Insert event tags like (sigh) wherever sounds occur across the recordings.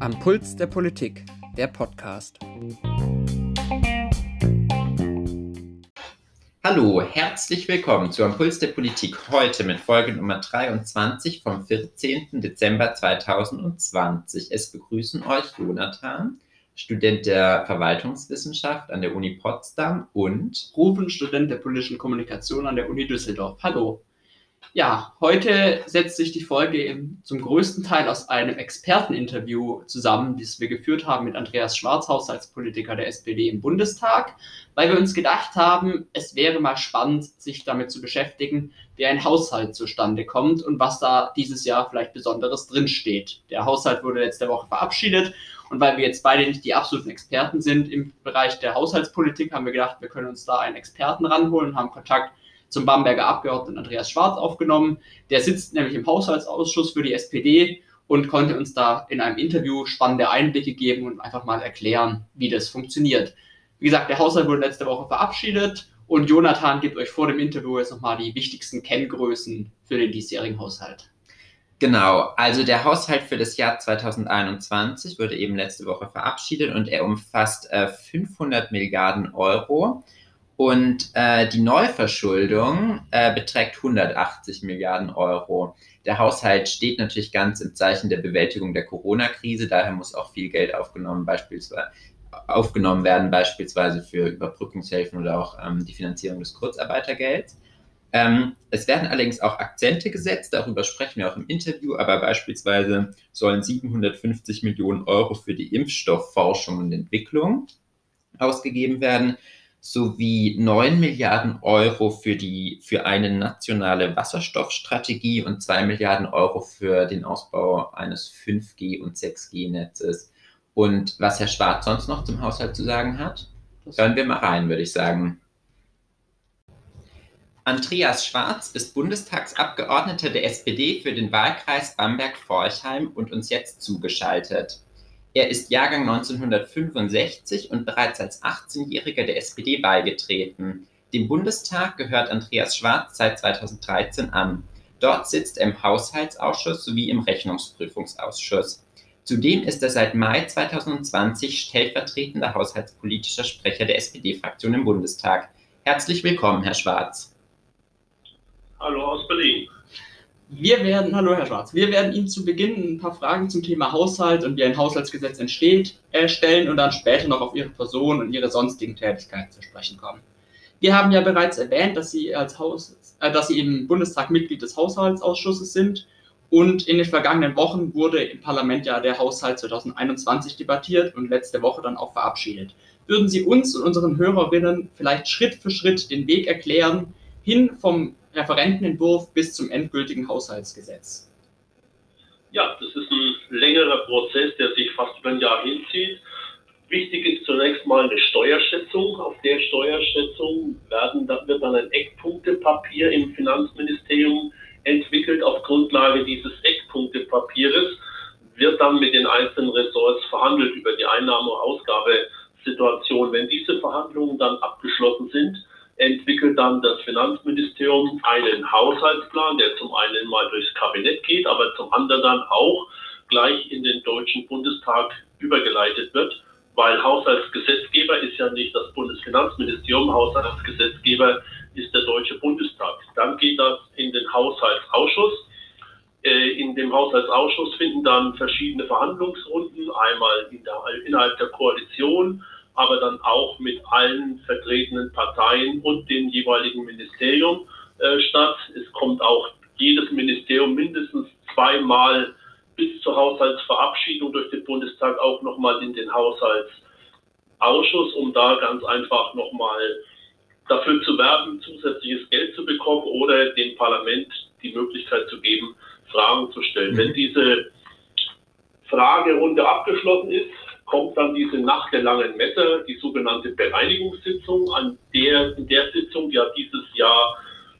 Am Puls der Politik, der Podcast. Hallo, herzlich willkommen zu Am Puls der Politik heute mit Folge Nummer 23 vom 14. Dezember 2020. Es begrüßen euch Jonathan, Student der Verwaltungswissenschaft an der Uni Potsdam und Rufen, Student der politischen Kommunikation an der Uni Düsseldorf. Hallo. Ja, heute setzt sich die Folge zum größten Teil aus einem Experteninterview zusammen, das wir geführt haben mit Andreas Schwarzhaus als Politiker der SPD im Bundestag, weil wir uns gedacht haben, es wäre mal spannend, sich damit zu beschäftigen, wie ein Haushalt zustande kommt und was da dieses Jahr vielleicht Besonderes drinsteht. Der Haushalt wurde letzte Woche verabschiedet und weil wir jetzt beide nicht die absoluten Experten sind im Bereich der Haushaltspolitik, haben wir gedacht, wir können uns da einen Experten ranholen, haben Kontakt zum Bamberger Abgeordneten Andreas Schwarz aufgenommen. Der sitzt nämlich im Haushaltsausschuss für die SPD und konnte uns da in einem Interview spannende Einblicke geben und einfach mal erklären, wie das funktioniert. Wie gesagt, der Haushalt wurde letzte Woche verabschiedet und Jonathan gibt euch vor dem Interview jetzt nochmal die wichtigsten Kenngrößen für den diesjährigen Haushalt. Genau, also der Haushalt für das Jahr 2021 wurde eben letzte Woche verabschiedet und er umfasst äh, 500 Milliarden Euro. Und äh, die Neuverschuldung äh, beträgt 180 Milliarden Euro. Der Haushalt steht natürlich ganz im Zeichen der Bewältigung der Corona-Krise. Daher muss auch viel Geld aufgenommen, beispielsweise, aufgenommen werden, beispielsweise für Überbrückungshilfen oder auch ähm, die Finanzierung des Kurzarbeitergelds. Ähm, es werden allerdings auch Akzente gesetzt, darüber sprechen wir auch im Interview, aber beispielsweise sollen 750 Millionen Euro für die Impfstoffforschung und Entwicklung ausgegeben werden sowie 9 Milliarden Euro für, die, für eine nationale Wasserstoffstrategie und 2 Milliarden Euro für den Ausbau eines 5G- und 6G-Netzes. Und was Herr Schwarz sonst noch zum Haushalt zu sagen hat, hören wir mal rein, würde ich sagen. Andreas Schwarz ist Bundestagsabgeordneter der SPD für den Wahlkreis Bamberg-Forchheim und uns jetzt zugeschaltet. Er ist Jahrgang 1965 und bereits als 18-Jähriger der SPD beigetreten. Dem Bundestag gehört Andreas Schwarz seit 2013 an. Dort sitzt er im Haushaltsausschuss sowie im Rechnungsprüfungsausschuss. Zudem ist er seit Mai 2020 stellvertretender haushaltspolitischer Sprecher der SPD-Fraktion im Bundestag. Herzlich willkommen, Herr Schwarz. Hallo aus Berlin. Wir werden, hallo Herr Schwarz, wir werden Ihnen zu Beginn ein paar Fragen zum Thema Haushalt und wie ein Haushaltsgesetz entsteht, äh, stellen und dann später noch auf Ihre Person und Ihre sonstigen Tätigkeiten zu sprechen kommen. Wir haben ja bereits erwähnt, dass Sie als Haus, äh, dass Sie im Bundestag Mitglied des Haushaltsausschusses sind und in den vergangenen Wochen wurde im Parlament ja der Haushalt 2021 debattiert und letzte Woche dann auch verabschiedet. Würden Sie uns und unseren Hörerinnen vielleicht Schritt für Schritt den Weg erklären, hin vom Referentenentwurf bis zum endgültigen Haushaltsgesetz? Ja, das ist ein längerer Prozess, der sich fast über ein Jahr hinzieht. Wichtig ist zunächst mal eine Steuerschätzung. Auf der Steuerschätzung werden, wird dann ein Eckpunktepapier im Finanzministerium entwickelt. Auf Grundlage dieses Eckpunktepapieres wird dann mit den einzelnen Ressorts verhandelt über die Einnahme- und Ausgabesituation. Wenn diese Verhandlungen dann abgeschlossen sind, entwickelt dann das Finanzministerium einen Haushaltsplan, der zum einen mal durchs Kabinett geht, aber zum anderen dann auch gleich in den Deutschen Bundestag übergeleitet wird, weil Haushaltsgesetzgeber ist ja nicht das Bundesfinanzministerium, Haushaltsgesetzgeber ist der Deutsche Bundestag. Dann geht das in den Haushaltsausschuss. Äh, in dem Haushaltsausschuss finden dann verschiedene Verhandlungsrunden, einmal innerhalb der Koalition, aber dann auch mit allen vertretenen Parteien und dem jeweiligen Ministerium äh, statt. Es kommt auch jedes Ministerium mindestens zweimal bis zur Haushaltsverabschiedung durch den Bundestag auch nochmal in den Haushaltsausschuss, um da ganz einfach nochmal dafür zu werben, zusätzliches Geld zu bekommen oder dem Parlament die Möglichkeit zu geben, Fragen zu stellen. Mhm. Wenn diese Fragerunde abgeschlossen ist, kommt dann diese Nacht der langen Messe, die sogenannte Bereinigungssitzung. An der, in der Sitzung, die hat dieses Jahr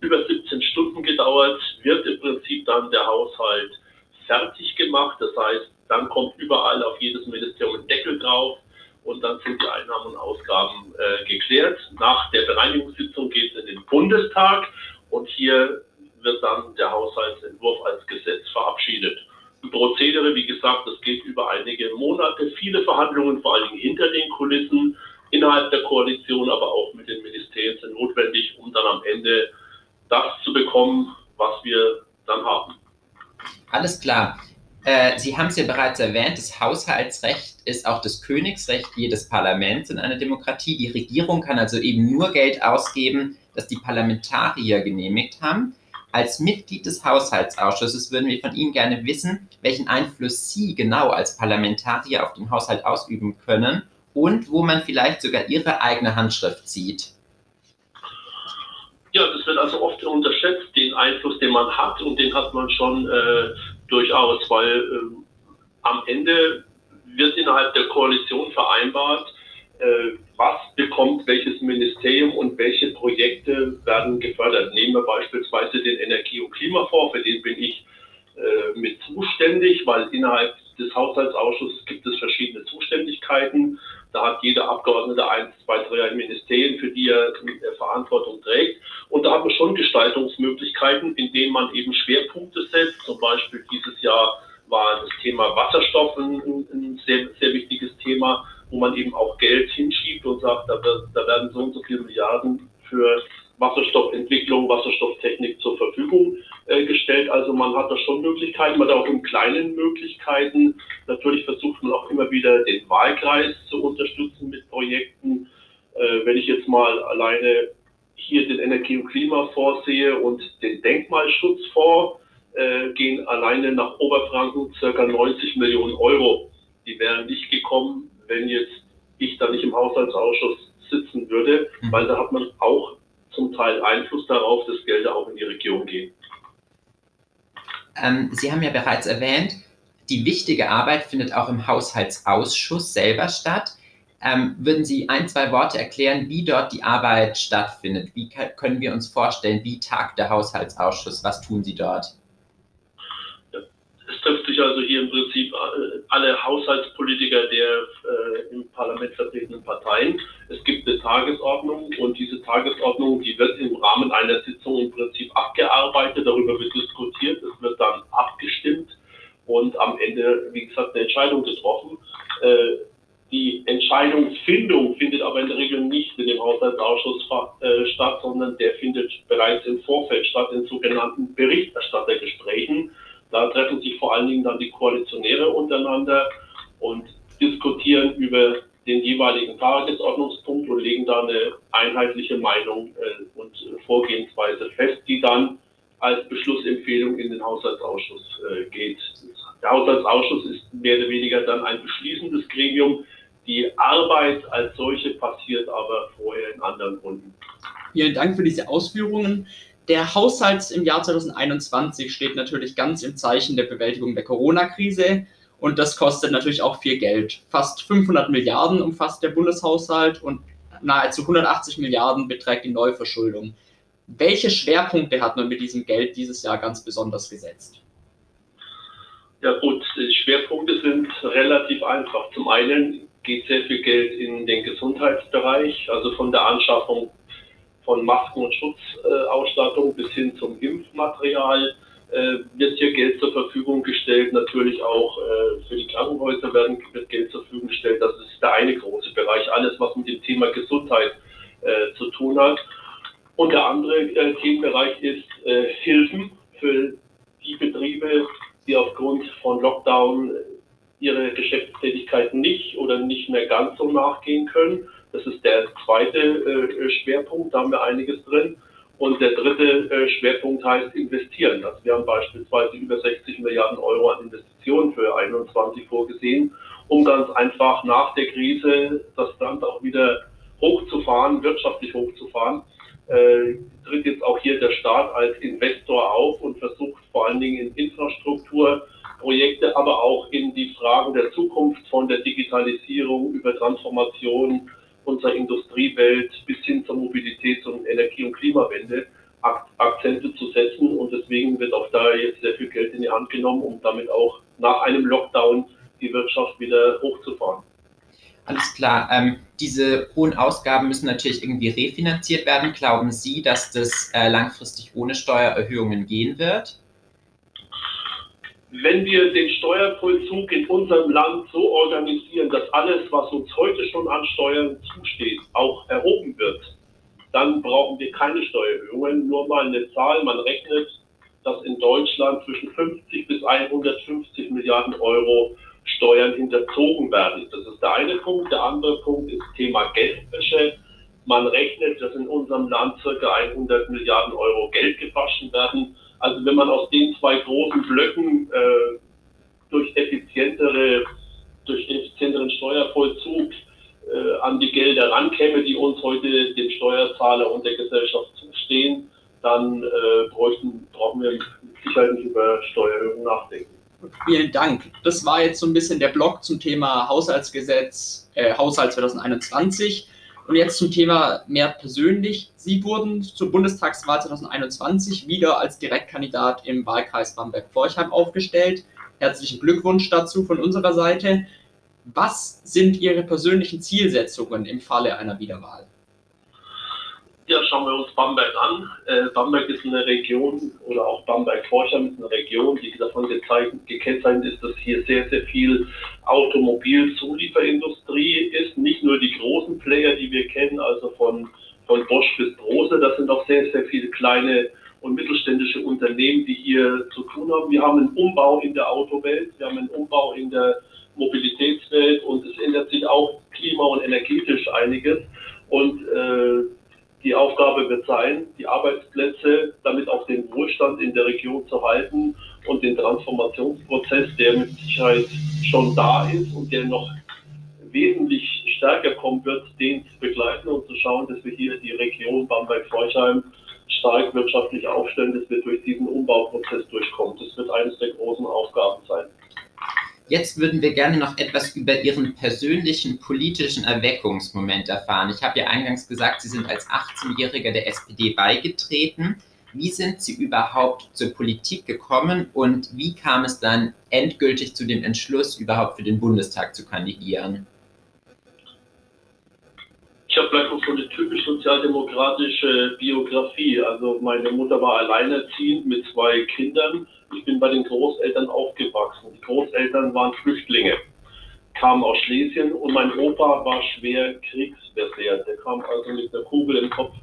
über 17 Stunden gedauert, wird im Prinzip dann der Haushalt fertig gemacht. Das heißt, dann kommt überall auf jedes Ministerium ein Deckel drauf und dann sind die Einnahmen und Ausgaben äh, geklärt. Nach der Bereinigungssitzung geht es in den Bundestag und hier wird dann der Haushaltsentwurf als Gesetz verabschiedet. Prozedere, wie gesagt, das geht über einige Monate, viele Verhandlungen, vor allen Dingen hinter den Kulissen, innerhalb der Koalition, aber auch mit den Ministerien sind notwendig, um dann am Ende das zu bekommen, was wir dann haben. Alles klar. Äh, Sie haben es ja bereits erwähnt, das Haushaltsrecht ist auch das Königsrecht jedes Parlaments in einer Demokratie. Die Regierung kann also eben nur Geld ausgeben, das die Parlamentarier genehmigt haben. Als Mitglied des Haushaltsausschusses würden wir von Ihnen gerne wissen, welchen Einfluss Sie genau als Parlamentarier auf den Haushalt ausüben können und wo man vielleicht sogar Ihre eigene Handschrift sieht. Ja, das wird also oft unterschätzt, den Einfluss, den man hat und den hat man schon äh, durchaus, weil äh, am Ende wird innerhalb der Koalition vereinbart, was bekommt welches Ministerium und welche Projekte werden gefördert. Nehmen wir beispielsweise den Energie- und Klimafonds, für den bin ich äh, mit zuständig, weil innerhalb des Haushaltsausschusses gibt es verschiedene Zuständigkeiten. Da hat jeder Abgeordnete eins, zwei, drei Ministerien, für die er Verantwortung trägt. Und da hat man schon Gestaltungsmöglichkeiten, indem man eben Schwerpunkte setzt. Zum Beispiel dieses Jahr war das Thema Wasserstoff ein, ein sehr, sehr wichtiges Thema, wo man eben auch Geld hinschiebt und sagt, da, da werden so und so viele Milliarden für Wasserstoffentwicklung, Wasserstofftechnik zur Verfügung äh, gestellt. Also man hat da schon Möglichkeiten, man hat auch in kleinen Möglichkeiten. Natürlich versucht man auch immer wieder den Wahlkreis zu unterstützen mit Projekten. Äh, wenn ich jetzt mal alleine hier den Energie- und Klimafonds sehe und den Denkmalschutzfonds, äh, gehen alleine nach Oberfranken circa 90 Millionen Euro. Die wären nicht gekommen, wenn jetzt ich da nicht im Haushaltsausschuss sitzen würde, mhm. weil da hat man auch zum Teil Einfluss darauf, dass Gelder auch in die Region gehen. Ähm, Sie haben ja bereits erwähnt, die wichtige Arbeit findet auch im Haushaltsausschuss selber statt. Ähm, würden Sie ein, zwei Worte erklären, wie dort die Arbeit stattfindet? Wie können wir uns vorstellen, wie tagt der Haushaltsausschuss? Was tun Sie dort? Es trifft sich also hier im Prinzip alle Haushaltspolitiker der äh, im Parlament vertretenen Parteien. Es gibt eine Tagesordnung und diese Tagesordnung, die wird im Rahmen einer Sitzung im Prinzip abgearbeitet, darüber wird diskutiert, es wird dann abgestimmt und am Ende, wie gesagt, eine Entscheidung getroffen. Äh, die Entscheidungsfindung findet aber in der Regel nicht in dem Haushaltsausschuss äh, statt, sondern der findet bereits im Vorfeld statt, in sogenannten Berichterstattergesprächen. Da treffen sich vor allen Dingen dann die Koalitionäre untereinander und diskutieren über den jeweiligen Tagesordnungspunkt und legen da eine einheitliche Meinung äh, und Vorgehensweise fest, die dann als Beschlussempfehlung in den Haushaltsausschuss äh, geht. Der Haushaltsausschuss ist mehr oder weniger dann ein beschließendes Gremium. Die Arbeit als solche passiert aber vorher in anderen Runden. Vielen Dank für diese Ausführungen. Der Haushalt im Jahr 2021 steht natürlich ganz im Zeichen der Bewältigung der Corona-Krise und das kostet natürlich auch viel Geld. Fast 500 Milliarden umfasst der Bundeshaushalt und nahezu 180 Milliarden beträgt die Neuverschuldung. Welche Schwerpunkte hat man mit diesem Geld dieses Jahr ganz besonders gesetzt? Ja gut, die Schwerpunkte sind relativ einfach. Zum einen geht sehr viel Geld in den Gesundheitsbereich, also von der Anschaffung von Masken und Schutzausstattung bis hin zum Impfmaterial äh, wird hier Geld zur Verfügung gestellt. Natürlich auch äh, für die Krankenhäuser werden, wird Geld zur Verfügung gestellt. Das ist der eine große Bereich. Alles, was mit dem Thema Gesundheit äh, zu tun hat. Und der andere Themenbereich ist Hilfen für die Betriebe, die aufgrund von Lockdown ihre Geschäftstätigkeiten nicht oder nicht mehr ganz so nachgehen können. Das ist der zweite äh, Schwerpunkt, da haben wir einiges drin. Und der dritte äh, Schwerpunkt heißt investieren. Also wir haben beispielsweise über 60 Milliarden Euro an Investitionen für 2021 vorgesehen, um ganz einfach nach der Krise das Land auch wieder hochzufahren, wirtschaftlich hochzufahren. Äh, tritt jetzt auch hier der Staat als Investor auf und versucht vor allen Dingen in Infrastrukturprojekte, aber auch in die Fragen der Zukunft von der Digitalisierung über Transformation unserer Industriewelt bis hin zur Mobilitäts- und Energie- und Klimawende Akzente zu setzen. Und deswegen wird auch da jetzt sehr viel Geld in die Hand genommen, um damit auch nach einem Lockdown die Wirtschaft wieder hochzufahren. Alles klar. Ähm, diese hohen Ausgaben müssen natürlich irgendwie refinanziert werden. Glauben Sie, dass das äh, langfristig ohne Steuererhöhungen gehen wird? Wenn wir den Steuervollzug in unserem Land so organisieren, dass alles, was uns heute schon an Steuern zusteht, auch erhoben wird, dann brauchen wir keine Steuererhöhungen. Nur mal eine Zahl, man rechnet, dass in Deutschland zwischen 50 bis 150 Milliarden Euro Steuern hinterzogen werden. Das ist der eine Punkt. Der andere Punkt ist Thema Geldwäsche. Man rechnet, dass in unserem Land circa 100 Milliarden Euro Geld gewaschen werden. Also wenn man aus den zwei großen Blöcken äh, durch effizientere, durch effizienteren Steuervollzug äh, an die Gelder rankäme, die uns heute dem Steuerzahler und der Gesellschaft zustehen, dann äh, bräuchten, brauchen wir mit nicht über Steuererhöhungen nachdenken. Vielen Dank. Das war jetzt so ein bisschen der Blog zum Thema Haushaltsgesetz, äh, Haushalt 2021. Und jetzt zum Thema mehr persönlich. Sie wurden zur Bundestagswahl 2021 wieder als Direktkandidat im Wahlkreis Bamberg-Forchheim aufgestellt. Herzlichen Glückwunsch dazu von unserer Seite. Was sind Ihre persönlichen Zielsetzungen im Falle einer Wiederwahl? Ja, schauen wir uns Bamberg an. Äh, Bamberg ist eine Region oder auch Bamberg-Forchheim ist eine Region, die davon gekennzeichnet ist, dass hier sehr, sehr viel Automobilzulieferindustrie ist. Nicht nur die großen Player, die wir kennen, also von, von Bosch bis Brose, das sind auch sehr, sehr viele kleine und mittelständische Unternehmen, die hier zu tun haben. Wir haben einen Umbau in der Autowelt, wir haben einen Umbau in der Mobilitätswelt und es ändert sich auch klima- und energetisch einiges. Und äh, die Aufgabe wird sein, die Arbeitsplätze, damit auch den Wohlstand in der Region zu halten und den Transformationsprozess, der mit Sicherheit schon da ist und der noch wesentlich stärker kommen wird, den zu begleiten und zu schauen, dass wir hier die Region Bamberg-Forchheim stark wirtschaftlich aufstellen, dass wir durch diesen Umbauprozess durchkommen. Das wird eines der großen Aufgaben sein. Jetzt würden wir gerne noch etwas über Ihren persönlichen politischen Erweckungsmoment erfahren. Ich habe ja eingangs gesagt, Sie sind als 18-Jähriger der SPD beigetreten. Wie sind Sie überhaupt zur Politik gekommen und wie kam es dann endgültig zu dem Entschluss, überhaupt für den Bundestag zu kandidieren? Ich habe auch so eine typisch sozialdemokratische Biografie. Also meine Mutter war alleinerziehend mit zwei Kindern ich bin bei den Großeltern aufgewachsen. Die Großeltern waren Flüchtlinge, kamen aus Schlesien und mein Opa war schwer kriegsversehrt. Der kam also mit einer Kugel im Kopf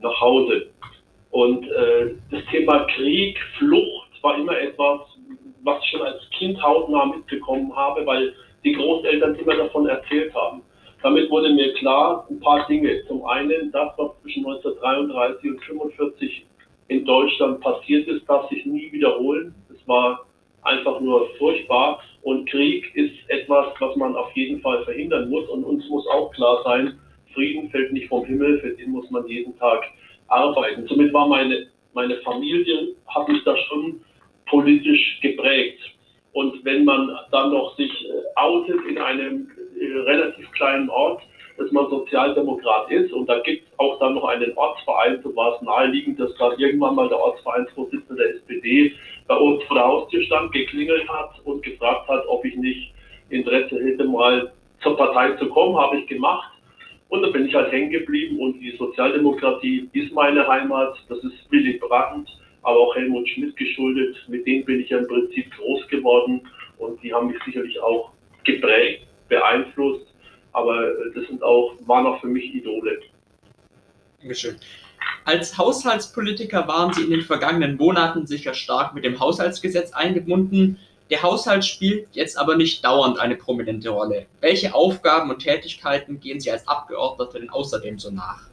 nach Hause. Und äh, das Thema Krieg, Flucht war immer etwas, was ich schon als Kind hautnah mitbekommen habe, weil die Großeltern immer davon erzählt haben. Damit wurde mir klar ein paar Dinge. Zum einen, das, was zwischen 1933 und 1945 in Deutschland passiert ist, darf sich nie wiederholen. Es war einfach nur furchtbar. Und Krieg ist etwas, was man auf jeden Fall verhindern muss. Und uns muss auch klar sein, Frieden fällt nicht vom Himmel, für den muss man jeden Tag arbeiten. Somit war meine, meine Familie, hat mich da schon politisch geprägt. Und wenn man dann noch sich äh, outet in einem äh, relativ kleinen Ort, man Sozialdemokrat ist. Und da gibt es auch dann noch einen Ortsverein, so war es naheliegend, dass dann irgendwann mal der Ortsvereinsvorsitzende der SPD bei uns vor der Haustür stand, geklingelt hat und gefragt hat, ob ich nicht Interesse hätte, mal zur Partei zu kommen. Habe ich gemacht. Und da bin ich halt hängen geblieben und die Sozialdemokratie ist meine Heimat. Das ist Willy Brandt, aber auch Helmut Schmidt geschuldet. Mit denen bin ich ja im Prinzip groß geworden und die haben mich sicherlich auch geprägt, beeinflusst aber äh, das sind auch, waren auch für mich Idole. Dankeschön. Als Haushaltspolitiker waren Sie in den vergangenen Monaten sicher stark mit dem Haushaltsgesetz eingebunden. Der Haushalt spielt jetzt aber nicht dauernd eine prominente Rolle. Welche Aufgaben und Tätigkeiten gehen Sie als Abgeordneter denn außerdem so nach?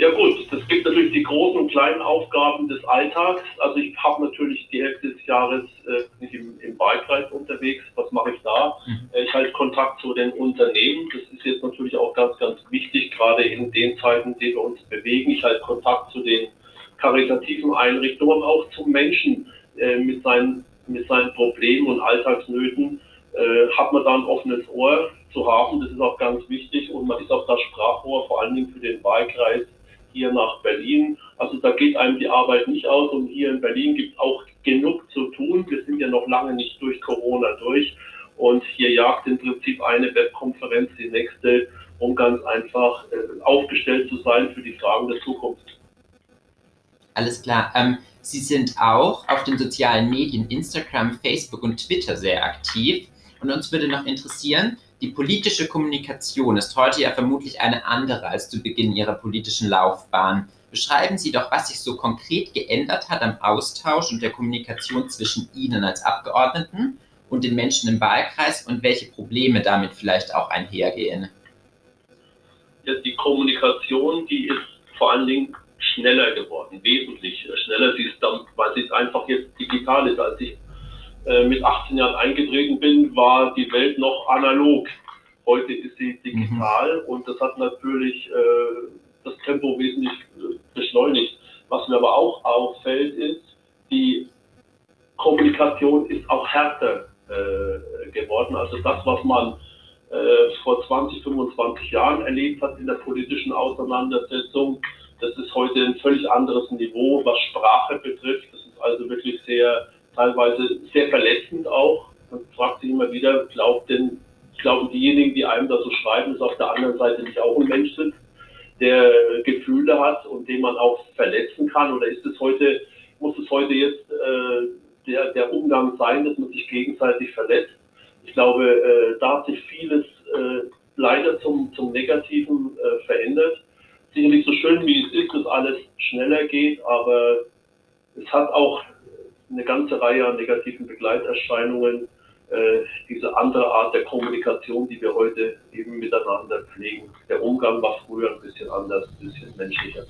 Ja gut, es gibt natürlich die großen und kleinen Aufgaben des Alltags. Also ich habe natürlich die Hälfte des Jahres äh, nicht im, im Wahlkreis unterwegs. Was mache ich da? Mhm. Äh, ich halte Kontakt zu den Unternehmen. Das ist jetzt natürlich auch ganz, ganz wichtig, gerade in den Zeiten, in denen wir uns bewegen. Ich halte Kontakt zu den karitativen Einrichtungen, auch zum Menschen äh, mit, seinen, mit seinen Problemen und Alltagsnöten. Äh, hat man da ein offenes Ohr zu haben. Das ist auch ganz wichtig und man ist auch das Sprachrohr, vor allen Dingen für den Wahlkreis hier nach Berlin. Also da geht einem die Arbeit nicht aus und hier in Berlin gibt es auch genug zu tun. Wir sind ja noch lange nicht durch Corona durch Und hier jagt im Prinzip eine Webkonferenz die nächste, um ganz einfach äh, aufgestellt zu sein für die Fragen der Zukunft. Alles klar. Ähm, Sie sind auch auf den sozialen Medien Instagram, Facebook und Twitter sehr aktiv. Und uns würde noch interessieren, die politische Kommunikation ist heute ja vermutlich eine andere als zu Beginn Ihrer politischen Laufbahn. Beschreiben Sie doch, was sich so konkret geändert hat am Austausch und der Kommunikation zwischen Ihnen als Abgeordneten und den Menschen im Wahlkreis und welche Probleme damit vielleicht auch einhergehen? Ja, die Kommunikation, die ist vor allen Dingen schneller geworden, wesentlich schneller. Sie ist dann, weil sie einfach jetzt digital ist. Als ich äh, mit 18 Jahren eingetreten bin, war die Welt noch analog. Heute ist sie digital mhm. und das hat natürlich äh, das Tempo wesentlich äh, beschleunigt. Was mir aber auch auffällt, ist, die Kommunikation ist auch härter äh, geworden. Also das, was man äh, vor 20, 25 Jahren erlebt hat in der politischen Auseinandersetzung, das ist heute ein völlig anderes Niveau, was Sprache betrifft. Das ist also wirklich sehr, teilweise sehr verletzend auch. Man fragt sich immer wieder, glaubt denn, glauben diejenigen, die einem da so schreiben, dass auf der anderen Seite nicht auch ein Mensch sind, der Gefühle hat und den man auch verletzen kann? Oder ist es heute, muss es heute jetzt äh, der, der Umgang sein, dass man sich gegenseitig verletzt. Ich glaube, äh, da hat sich vieles äh, leider zum, zum Negativen äh, verändert. Sicherlich so schön wie es ist, dass alles schneller geht, aber es hat auch eine ganze Reihe an negativen Begleiterscheinungen, äh, diese andere Art der Kommunikation, die wir heute eben miteinander pflegen. Der Umgang war früher ein bisschen anders, ein bisschen menschlicher.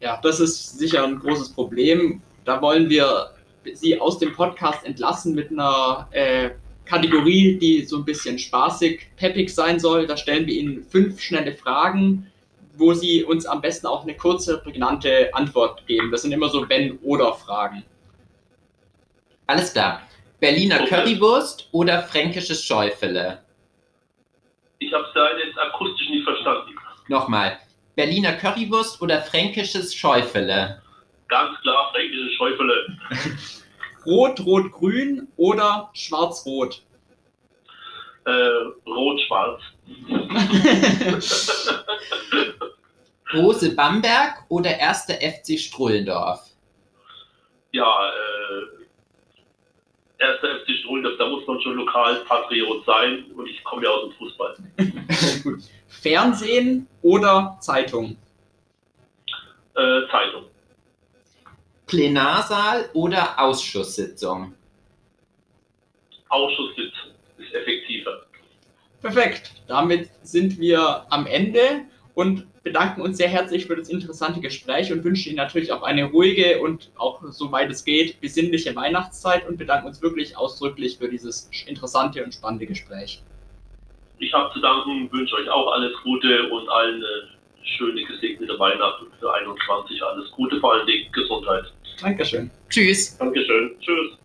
Ja, das ist sicher ein großes Problem. Da wollen wir sie aus dem Podcast entlassen mit einer äh, Kategorie, die so ein bisschen spaßig, peppig sein soll. Da stellen wir Ihnen fünf schnelle Fragen, wo Sie uns am besten auch eine kurze, prägnante Antwort geben. Das sind immer so Wenn-Oder-Fragen. Alles klar. Berliner okay. Currywurst oder fränkisches Schäufele? Ich habe es jetzt akustisch nicht verstanden. Nochmal. Berliner Currywurst oder fränkisches Schäufele? Ganz klar fränkische Schäufele. (laughs) Rot, Rot, Grün oder Schwarz-Rot? Äh, Rot-Schwarz. (laughs) Rose Bamberg oder erster FC Strullendorf? Ja, äh, erster FC Strullendorf, da muss man schon lokal Patriot sein und ich komme ja aus dem Fußball. (laughs) Fernsehen oder Zeitung? Äh, Zeitung. Plenarsaal oder Ausschusssitzung? Ausschusssitzung ist effektiver. Perfekt. Damit sind wir am Ende und bedanken uns sehr herzlich für das interessante Gespräch und wünschen Ihnen natürlich auch eine ruhige und auch soweit es geht besinnliche Weihnachtszeit und bedanken uns wirklich ausdrücklich für dieses interessante und spannende Gespräch. Ich habe zu danken, wünsche euch auch alles Gute und allen eine schöne gesegnete Weihnachten für 21. Alles Gute, vor allen Dingen Gesundheit. Dankeschön. Tschüss. Dankeschön. Tschüss.